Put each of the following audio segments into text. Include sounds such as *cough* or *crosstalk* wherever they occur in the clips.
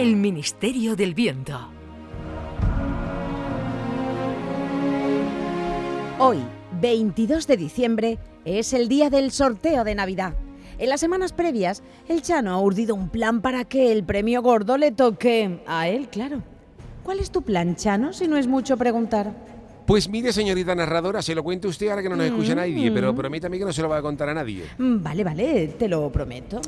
El Ministerio del Viento. Hoy, 22 de diciembre, es el día del sorteo de Navidad. En las semanas previas, el Chano ha urdido un plan para que el premio gordo le toque a él, claro. ¿Cuál es tu plan, Chano, si no es mucho preguntar? Pues mire, señorita narradora, se lo cuente usted ahora que no nos escucha Mm, nadie, pero promítame que no se lo va a contar a nadie. Mm, Vale, vale, te lo prometo.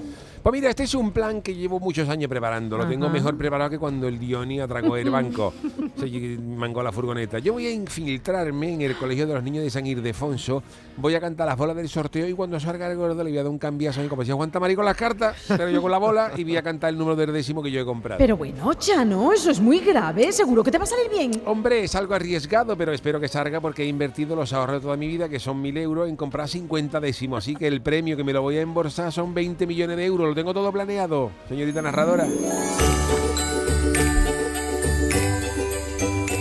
Pues mira, este es un plan que llevo muchos años preparando. Lo tengo Ajá. mejor preparado que cuando el Dioni atracó el *laughs* banco. Se mangó la furgoneta. Yo voy a infiltrarme en el colegio de los niños de San Ildefonso. Voy a cantar las bolas del sorteo y cuando salga el gordo le voy a dar un cambiazo a mi como decía Juan Tamari con las cartas, pero yo con la bola y voy a cantar el número del décimo que yo he comprado. Pero bueno, Chano, eso es muy grave. Seguro que te va a salir bien. Hombre, es algo arriesgado, pero espero que salga porque he invertido los ahorros de toda mi vida, que son mil euros, en comprar 50 décimos. Así que el premio que me lo voy a embolsar son 20 millones de euros. Lo tengo todo planeado, señorita narradora.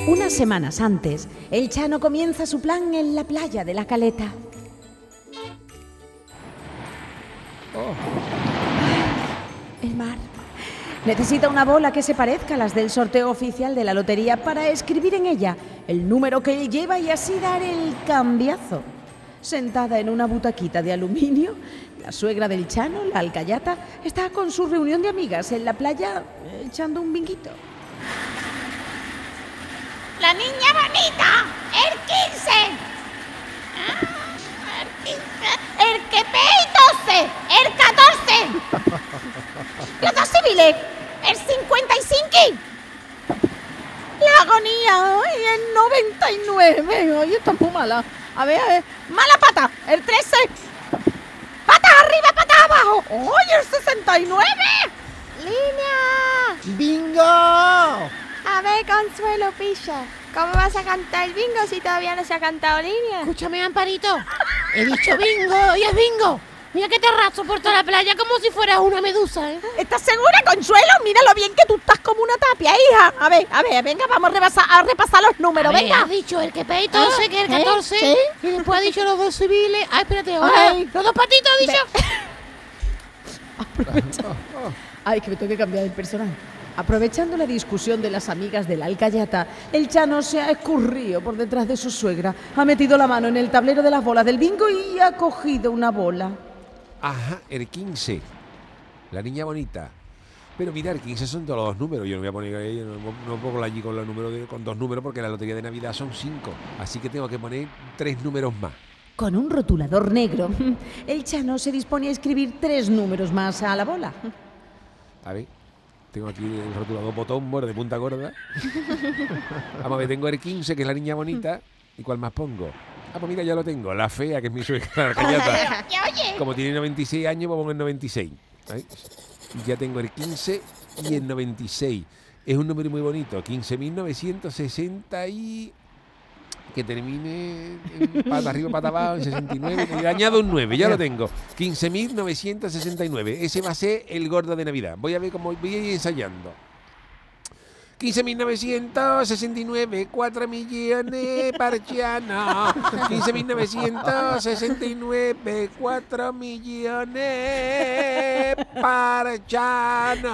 Unas semanas antes, el Chano comienza su plan en la playa de la Caleta. El mar. Necesita una bola que se parezca a las del sorteo oficial de la lotería para escribir en ella el número que lleva y así dar el cambiazo. Sentada en una butaquita de aluminio, la suegra del Chano, la alcayata, está con su reunión de amigas en la playa eh, echando un vinguito. La niña bonita, el 15. Ah, el 15. El que P 12, el 14. *laughs* Los dos civiles, el 55. La agonía, ay, el 99. Ay, está muy mala. A ver, a ver. Mala pata, el 13. Patas arriba, patas abajo. ¡Ay, el 69! ¡Línea! ¡Bingo! A ver, Consuelo Pilla, ¿cómo vas a cantar el bingo si todavía no se ha cantado línea? Escúchame, Amparito. He dicho bingo y es bingo. Mira que te arrastro por toda la playa como si fueras una medusa, ¿eh? ¿Estás segura, Consuelo? Míralo bien que tú estás como una tapia, hija. A ver, a ver, venga, vamos a repasar, a repasar los números, A ver, venga. has dicho el que P 12, que es el ¿Eh? 14. ¿Sí? Y después ha dicho los dos civiles. Ah, espérate, ahora. Ay. Los dos patitos ha dicho. *laughs* Ay, que me tengo que cambiar el personaje. Aprovechando la discusión de las amigas de la alcayata, el Chano se ha escurrido por detrás de su suegra, ha metido la mano en el tablero de las bolas del bingo y ha cogido una bola. Ajá, el 15. La niña bonita. Pero mira, el 15 son todos los números. Yo no voy a poner ahí, no, no pongo allí con, los números de- con dos números porque la lotería de Navidad son cinco. Así que tengo que poner tres números más. Con un rotulador negro, *laughs* el Chano se dispone a escribir tres números más a la bola. A ver, tengo aquí el rotulador botón de punta gorda. *laughs* Vamos a ver, tengo el 15, que es la niña bonita. ¿Y cuál más pongo? Ah, pues mira, ya lo tengo. La fea, que es mi suegra, la. *laughs* Como tiene 96 años, voy a poner 96. ¿Ahí? Y ya tengo el 15 y el 96. Es un número muy bonito. 15.960 y... Que termine en pata arriba, pata abajo, en 69. Y le añado un 9, ya lo tengo. 15.969. Ese va a ser el gordo de Navidad. Voy a ver cómo voy a ir ensayando. 15.969, 4 millones parchiano. 15.969, 4 millones parchano.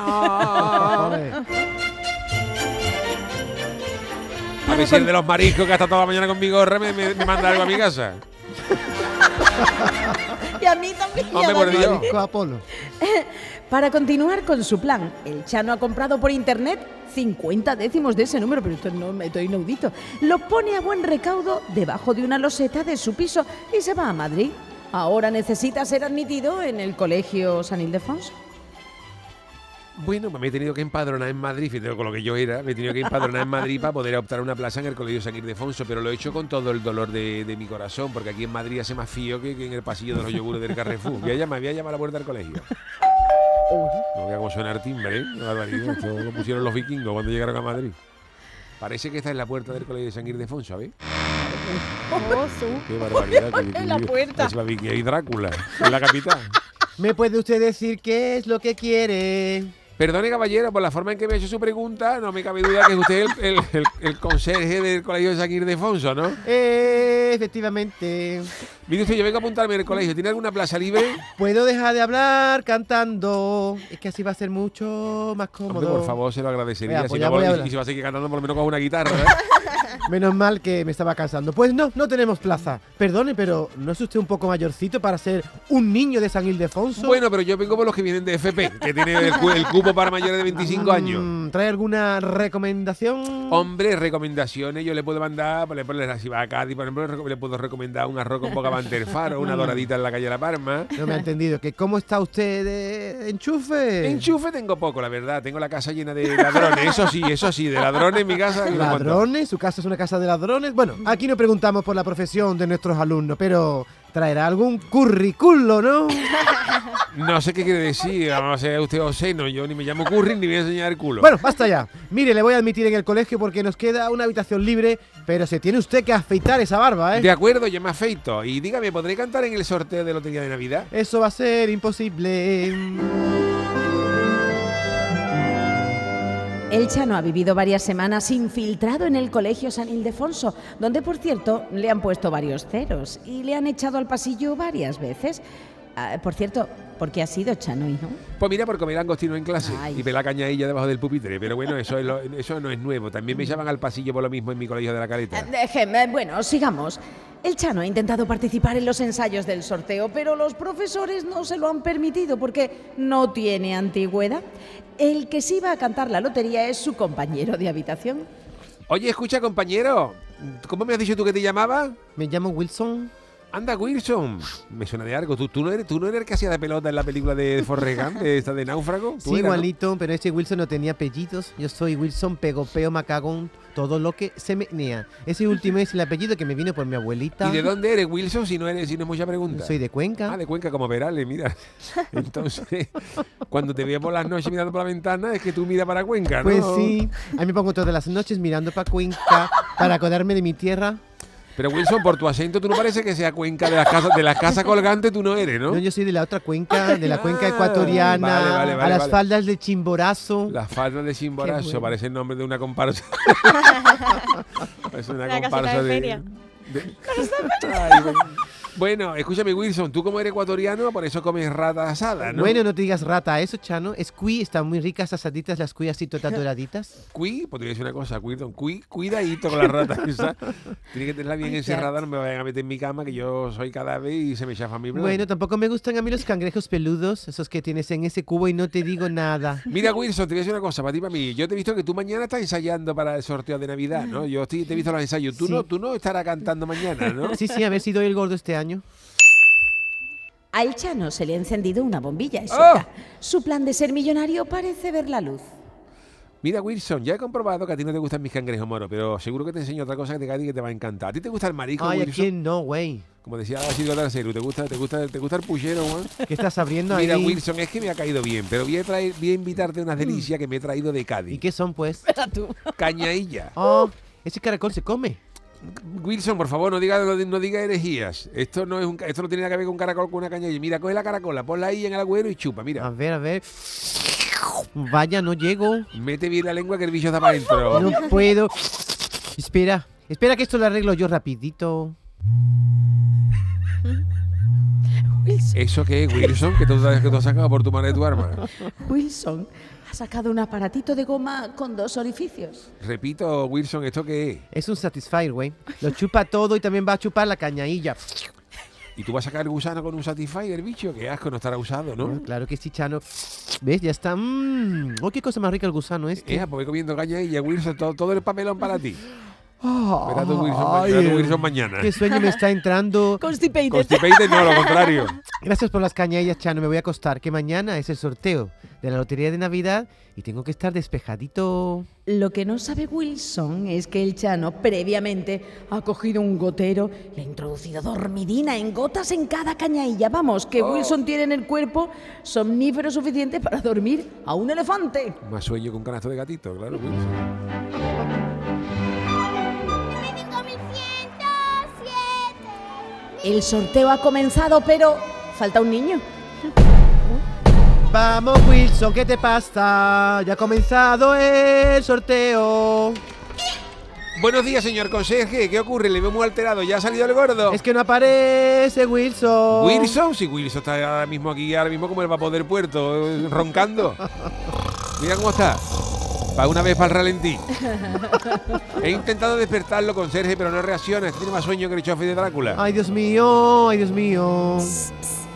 A ver si el de los mariscos que ha estado toda la mañana con mi gorra me, me- me manda algo a mi casa. *laughs* Y a mí también. Hombre, por Dios. Apolo. *laughs* Para continuar con su plan, el Chano ha comprado por internet 50 décimos de ese número, pero esto no me estoy inaudito. Lo pone a buen recaudo debajo de una loseta de su piso y se va a Madrid. Ahora necesita ser admitido en el colegio San Ildefonso. Bueno, pues me he tenido que empadronar en Madrid, fíjate con lo que yo era, me he tenido que empadronar en Madrid para poder optar una plaza en el Colegio San Ildefonso, pero lo he hecho con todo el dolor de, mi corazón, porque aquí en Madrid hace más frío que, que en el pasillo de los yogures del Carrefour. Voy a llamar, voy a llamar a la puerta del colegio. No voy a cómo sonar timbre, ¿eh? *laughs* Esto lo pusieron los vikingos cuando llegaron a Madrid. Parece que está en la puerta del Colegio de San Ildefonso, ¿sabes? Qué barbaridad. *laughs* que- la puerta. Es Viking y Drácula, en la capital. *laughs* ¿Me puede usted decir qué es lo que quiere? Perdone, caballero, por la forma en que me ha hecho su pregunta, no me cabe duda que usted es el, el, el- el conserje del colegio de San Ildefonso, ¿no? Eh, efectivamente. Mire usted, yo vengo a apuntarme en el colegio. ¿Tiene alguna plaza libre? Puedo dejar de hablar cantando. Es que así va a ser mucho más cómodo. Hombre, por favor, se lo agradecería. Venga, pues no, voy si va a seguir cantando, por lo menos con una guitarra. ¿eh? *laughs* Menos mal que me estaba cansando. Pues no, no tenemos plaza. Perdone, pero ¿no es usted un poco mayorcito para ser un niño de San Ildefonso? bueno, pero yo vengo por los que vienen de FP, que tiene el, cu- el cupo para mayores de 25 años. Mm, ¿Trae alguna recomendación? Hombre, recomendaciones, yo le puedo mandar, por ejemplo, si va a Cádiz, por ejemplo, le reco- le puedo recomendar un arroz con boca manterfaro, una doradita en la calle La Parma. No me ha entendido. ¿Que ¿Cómo está usted de enchufe? Enchufe tengo poco, la verdad. Tengo la casa llena de ladrones. Eso sí, eso sí, de ladrones en mi casa. ¿Ladrones? ¿Su casa es una casa de ladrones? Bueno, aquí no preguntamos por la profesión de nuestros alumnos, pero traerá algún currículo, ¿no? *laughs* No sé qué quiere decir. A ser usted obsceno. Yo ni me llamo Curry ni voy a enseñar el culo. Bueno, basta ya. Mire, le voy a admitir en el colegio porque nos queda una habitación libre, pero se tiene usted que afeitar esa barba, ¿eh? De acuerdo, yo me afeito. Y dígame, ¿podré cantar en el sorteo de Lotería de Navidad? Eso va a ser imposible. El Chano ha vivido varias semanas infiltrado en el Colegio San Ildefonso, donde por cierto le han puesto varios ceros y le han echado al pasillo varias veces. Ah, por cierto, ¿por qué ha sido Chano, hijo? Pues mira, por comer langostino en clase Ay. y pelar cañadilla debajo del pupitre. Pero bueno, eso, es lo- *laughs* eso no es nuevo. También me llaman al pasillo por lo mismo en mi colegio de la Eh, caleta. Déjeme, bueno, sigamos. El Chano ha intentado participar en los ensayos del sorteo, pero los profesores no se lo han permitido porque no tiene antigüedad. El que sí va a cantar la lotería es su compañero de habitación. Oye, escucha, compañero. ¿Cómo me has dicho tú que te llamabas? Me llamo Wilson. Anda, Wilson. Me suena de algo. ¿Tú, tú, no, eres, ¿Tú no eres el que hacía de pelota en la película de Forrest *laughs* Gump, de esta de Náufrago? ¿Tú Sí, eras, no? igualito, pero ese Wilson no tenía apellidos. Yo soy Wilson Pegopeo Macagón, todo lo que se menea. Ese último es el apellido que me vino por mi abuelita. ¿Y de dónde eres, Wilson, si no eres, si no es mucha pregunta? Soy de Cuenca. Ah, de Cuenca, como Perales, mira. *laughs* Entonces, cuando te veo por las noches mirando por la ventana, es que tú miras para Cuenca, ¿no? Pues sí, a mí me pongo todas las noches mirando para Cuenca para acordarme de mi tierra. Pero Wilson, por tu acento, tú no parece que sea Cuenca de las casas, de las casas colgantes, tú no eres, ¿no? No, yo soy de la otra cuenca, de la cuenca Ah, ecuatoriana, vale, vale, a vale, las vale. faldas de Chimborazo. Las faldas de Chimborazo, bueno. parece el nombre de una comparsa. *laughs* es una comparsa de de. feria. De- *laughs* Ay, bueno. Bueno, escúchame, Wilson, tú como eres ecuatoriano, por eso comes rata asada, ¿no? Bueno, no te digas rata, eso, Chano. Es cuy, están muy ricas asaditas las cuy así todas *laughs* doraditas. Cui, pues te voy a decir una cosa, Wilson, cui, cuidadito con la rata *laughs* esa. Tiene que tenerla bien encerrada, no me vayan a meter en mi cama, que yo soy cadáver y se me chafa mi plan. Bueno, tampoco me gustan a mí los cangrejos peludos, esos que tienes en ese cubo y no te digo nada. Mira, Wilson, te voy a decir una cosa, para ti para mí. Yo te he visto que tú mañana estás ensayando para el sorteo de Navidad, ¿no? Yo estoy- te he visto los ensayos. Tú, Sí. no, tú no estarás cantando mañana, ¿no? Sí, sí, a ver si doy el gordo este año. Al Chano se le ha encendido una bombilla ¡Oh! seca. Su plan de ser millonario parece ver la luz. Mira, Wilson, ya he comprobado que a ti no te gustan mis cangrejos moros, pero seguro que te enseño otra cosa que te, que te va a encantar. ¿A ti te gusta el marisco, Ay, ¿a Wilson? quién no, güey? Como decía Basilio Tarcero, ¿te gusta, te, gusta, ¿te gusta el puchero, Juan? ¿Qué estás abriendo ahí? Mira, Wilson, es que me ha caído bien, pero voy a, traer, voy a invitarte unas delicias que me he traído de ¿Y Cádiz. qué son, pues? Cañailla. Oh, ese caracol se come. Wilson, por favor, no diga, no, no diga herejías. Esto no, es un, esto no tiene nada que ver con un caracol con una cañailla. Mira, coge la caracola, ponla ahí en el agüero y chupa, A mira. ver, a ver. Vaya, no llego. Mete bien la lengua que el bicho está para adentro. No puedo. Espera, espera que esto lo arreglo yo rapidito. ¿Eso qué es, Wilson? Que tú, sabes que tú has sacado por tu mano de tu arma. Wilson sacado un aparatito de goma con dos orificios. Repito, Wilson, ¿esto qué es? Es un Satisfyer, güey. Lo chupa todo y también va a chupar la cañailla. ¿Y tú vas a sacar el gusano con un Satisfyer, bicho? Qué asco, no estará usado, ¿no? Ah, Claro que sí, Chano. ¿Ves? Ya está. Mmm. Oh, qué cosa más rica el gusano este. Eh, pues voy comiendo cañailla, Wilson, todo, todo el papelón para ti. Tú, Wilson, ay, tú, Wilson mañana. Qué sueño me está entrando. *laughs* Constipated. Constipated no, lo contrario. *laughs* Gracias por las cañallas, Chano. Me voy a acostar, que mañana es el sorteo de la lotería de Navidad y tengo que estar despejadito. Lo que no sabe Wilson es que el Chano previamente ha cogido un gotero y ha introducido dormidina en gotas en cada cañailla. Vamos, que Wilson tiene en el cuerpo somnífero suficiente para dormir a un elefante. Más sueño que un canasto de gatito, claro, Wilson. El sorteo ha comenzado, pero falta un niño. Vamos, Wilson, ¿qué te pasa? Ya ha comenzado el sorteo. Buenos días, señor conserje. ¿Qué ocurre? Le veo muy alterado. ¿Ya ha salido el gordo? Es que no aparece Wilson. Wilson, sí, Wilson está ahora mismo aquí, ahora mismo como el vapor del puerto, eh, roncando. Mira cómo está. Va una vez para el ralentí. He intentado despertarlo con Sergio, pero no reacciona. Tiene más sueño que el chofe de Drácula. Ay, Dios mío, ay, Dios mío.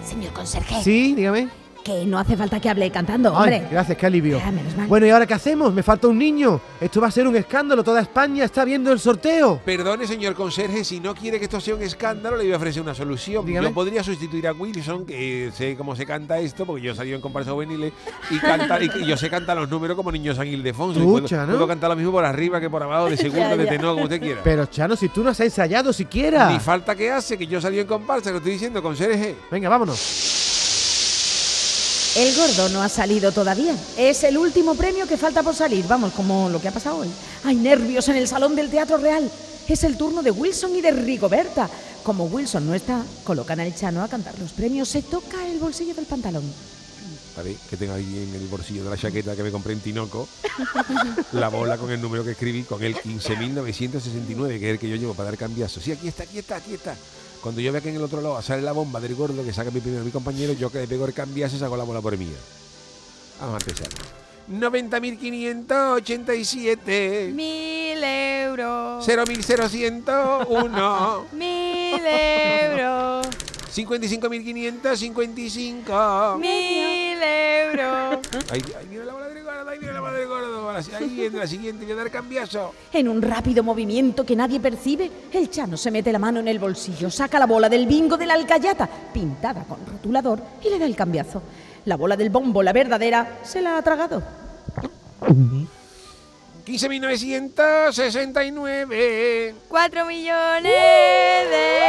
Señor conserje, Sí, dígame. Que no hace falta que hable cantando, Ay, hombre. gracias, qué alivio. Ah, menos mal. Bueno, ¿y ahora qué hacemos? Me falta un niño. Esto va a ser un escándalo. Toda España está viendo el sorteo. Perdone, señor conserje, si no quiere que esto sea un escándalo, le voy a ofrecer una solución. Dígame. Yo podría sustituir a Wilson, que sé cómo se canta esto, porque yo he salido en comparsa juveniles y, canta, y, yo sé cantar los números como niño San Ildefonso. puedo, ¿no? puedo cantar lo mismo por arriba que por abajo, de *laughs* segundo, Ya, de tenor, como usted quiera. Pero, Chano, si tú no has ensayado siquiera. Ni falta que hace, que yo salí en comparsa, que lo estoy diciendo, conserje. Venga, vámonos. El gordo no ha salido todavía. Es el último premio que falta por salir. Vamos, como lo que ha pasado hoy. Hay nervios en el salón del Teatro Real. Es el turno de Wilson y de Rigoberta. Como Wilson no está, colocan al Chano a cantar los premios. Se toca el bolsillo del pantalón. Ver, que tengo ahí en el bolsillo de la chaqueta que me compré en Tinoco la bola con el número que escribí, con el 15.969, que es el que yo llevo para dar cambiazo. Sí, aquí está, aquí está, aquí está. Cuando yo vea que en el otro lado sale la bomba del gordo que saca mi primero mi compañero, yo que le pego el cambiazo y saco la bola por mía. Vamos a empezar. 90.587. Mil euros. 0.0101. *laughs* Mil euros. 55.555. Mil euros. Ahí, ahí viene la bola del gordo, ahí viene la bola del gordo. Ahora sí, Ahí viene la siguiente, a dar cambiazo. En un rápido movimiento que nadie percibe, el Chano se mete la mano en el bolsillo, saca la bola del bingo de la alcayata, pintada con rotulador, y le da el cambiazo. La bola del bombo, la verdadera, se la ha tragado. 15.969. Cuatro millones de.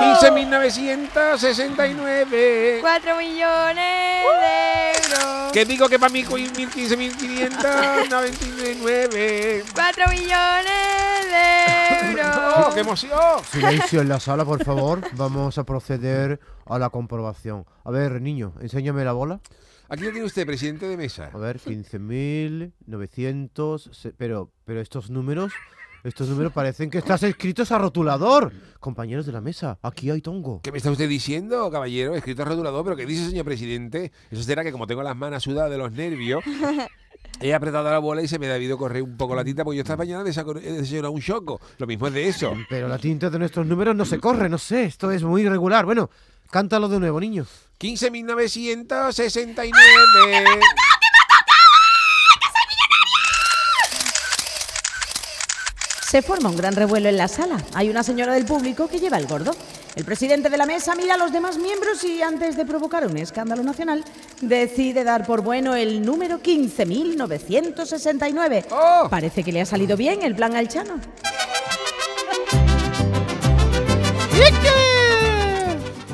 15.969. Cuatro millones de euros. Que digo que para mí 15.599. Cuatro millones de euros. ¡Oh, qué emoción! Silencio en la sala, por favor. Vamos a proceder a la comprobación. A ver, niño, enséñame la bola. Aquí lo tiene usted, presidente de mesa. A ver, 15.900... se- Pero, pero estos números... Estos números parecen que estás escritos a rotulador. Compañeros de la mesa, aquí hay tongo. ¿Qué me está usted diciendo, caballero? Escrito a rotulador, pero ¿qué dice, señor presidente? Eso será que como tengo las manos sudadas de los nervios, *laughs* he apretado la bola y se me ha debido correr un poco la tinta, porque yo esta mañana he desayunado un choco. Lo mismo es de eso. Pero la tinta de nuestros números no se corre, no sé, esto es muy irregular. Bueno, cántalo de nuevo, niño. 15.969. Se forma un gran revuelo en la sala. Hay una señora del público que lleva el gordo. El presidente de la mesa mira a los demás miembros y antes de provocar un escándalo nacional, decide dar por bueno el número 15.969. ¡Oh! Parece que le ha salido bien el plan al Chano.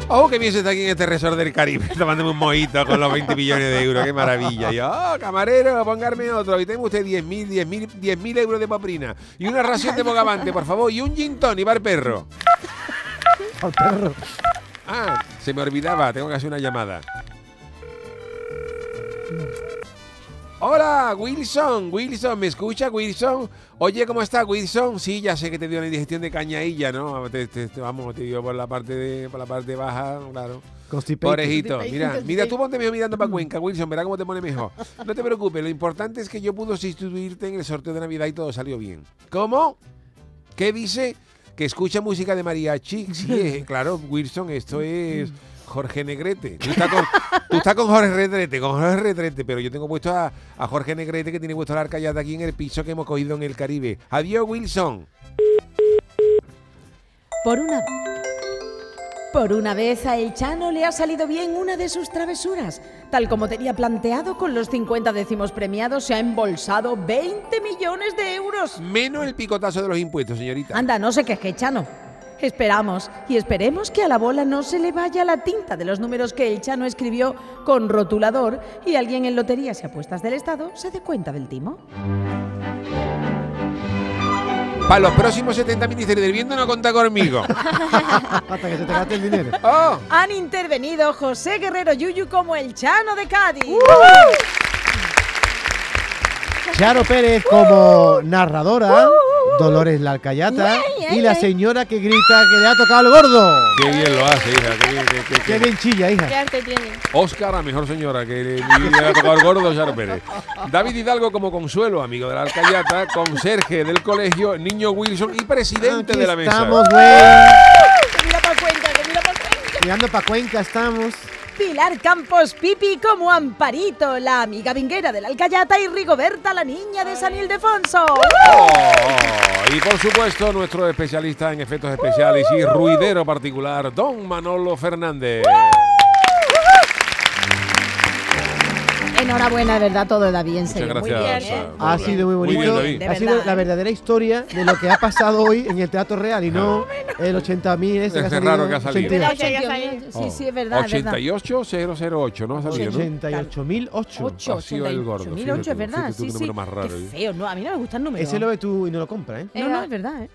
Oh, qué bien se está aquí en este resort del Caribe, *laughs* tomándome un mojito con los 20 millones de euros, qué maravilla. Y yo, oh, camarero, póngame otro. Y tengo usted 10.000, 10.000, 10.000 euros de paprina. Y una ración de bogavante, por favor. Y un gin tonic para el perro. Al perro. Ah, se me olvidaba, tengo que hacer una llamada. Hola, Wilson, Wilson, ¿me escucha, Wilson? Oye, ¿cómo está, Wilson? Sí, ya sé que te dio una indigestión de cañailla, ¿no? Te, te- te- vamos, te dio por la parte de, por la parte baja, claro. Constipated. Porejito, mira, mira, tú ponte mejor mirando para Cuenca, Wilson, verá cómo te pone mejor. No te preocupes, lo importante es que yo pude sustituirte en el sorteo de Navidad y todo salió bien. ¿Cómo? ¿Qué dice? Que escucha música de mariachi. Sí, *laughs* eh, claro, Wilson, esto es Jorge Negrete. Tú estás con, tú estás con Jorge Retrete, con Jorge Retrete, pero yo tengo puesto a, a Jorge Negrete que tiene puesto la arcallada aquí en el piso que hemos cogido en el Caribe. Adiós, Wilson. Por una por una vez a El Chano le ha salido bien una de sus travesuras. Tal como tenía planteado, con los 50 décimos premiados se ha embolsado 20 millones de euros. Menos el picotazo de los impuestos, señorita. Anda, no se queje, Chano. Esperamos y esperemos que a la bola no se le vaya la tinta de los números que el Chano escribió con rotulador y alguien en loterías y apuestas del Estado se dé cuenta del timo. Para los próximos 70 ministerios del viento no conta conmigo. *laughs* Hasta que se te gaste el dinero. ¡Oh! Han intervenido José Guerrero Yuyu como el Chano de Cádiz. Charo Pérez como narradora, Dolores la Alcayata y la señora que grita que le ha tocado el gordo. Qué bien lo hace, hija. Qué bien, qué- qué- Qué qué- bien chilla, hija. ¿Qué arte tiene? Oscar, la mejor señora que le, le ha tocado el gordo, Charo Pérez. David Hidalgo como consuelo, amigo de la Alcayata, conserje del colegio, niño Wilson y presidente Aquí de la mesa. estamos, güey. Mirando pa' Cuenca estamos. Pilar Campos Pipi como Amparito, la amiga vinguera de la Alcayata y Rigoberta, la niña de San Ildefonso. Oh, y por supuesto, nuestro especialista en efectos especiales y ruidero particular, don Manolo Fernández. Enhorabuena, de verdad, todo da bien, Muchas serio. Muy gracias. bien, ¿eh? Ha sido muy Muy bien, bonito. David. Ha sido la verdadera historia de lo que ha pasado hoy en el Teatro Real y no el 80.000 ese que ha salido. raro que ha salido. 88. Ocho, ya salió. Sí, sí, es verdad, es verdad. 88008, ¿no ha salido, no? 88.008. 8, Ha sido el gordo, 1008, es verdad, sí, qué sí. número más raro, Qué ¿eh? feo, no, a mí no me gusta el número. Ese lo ves tú y no lo compras, ¿eh? No, no, es verdad, ¿eh?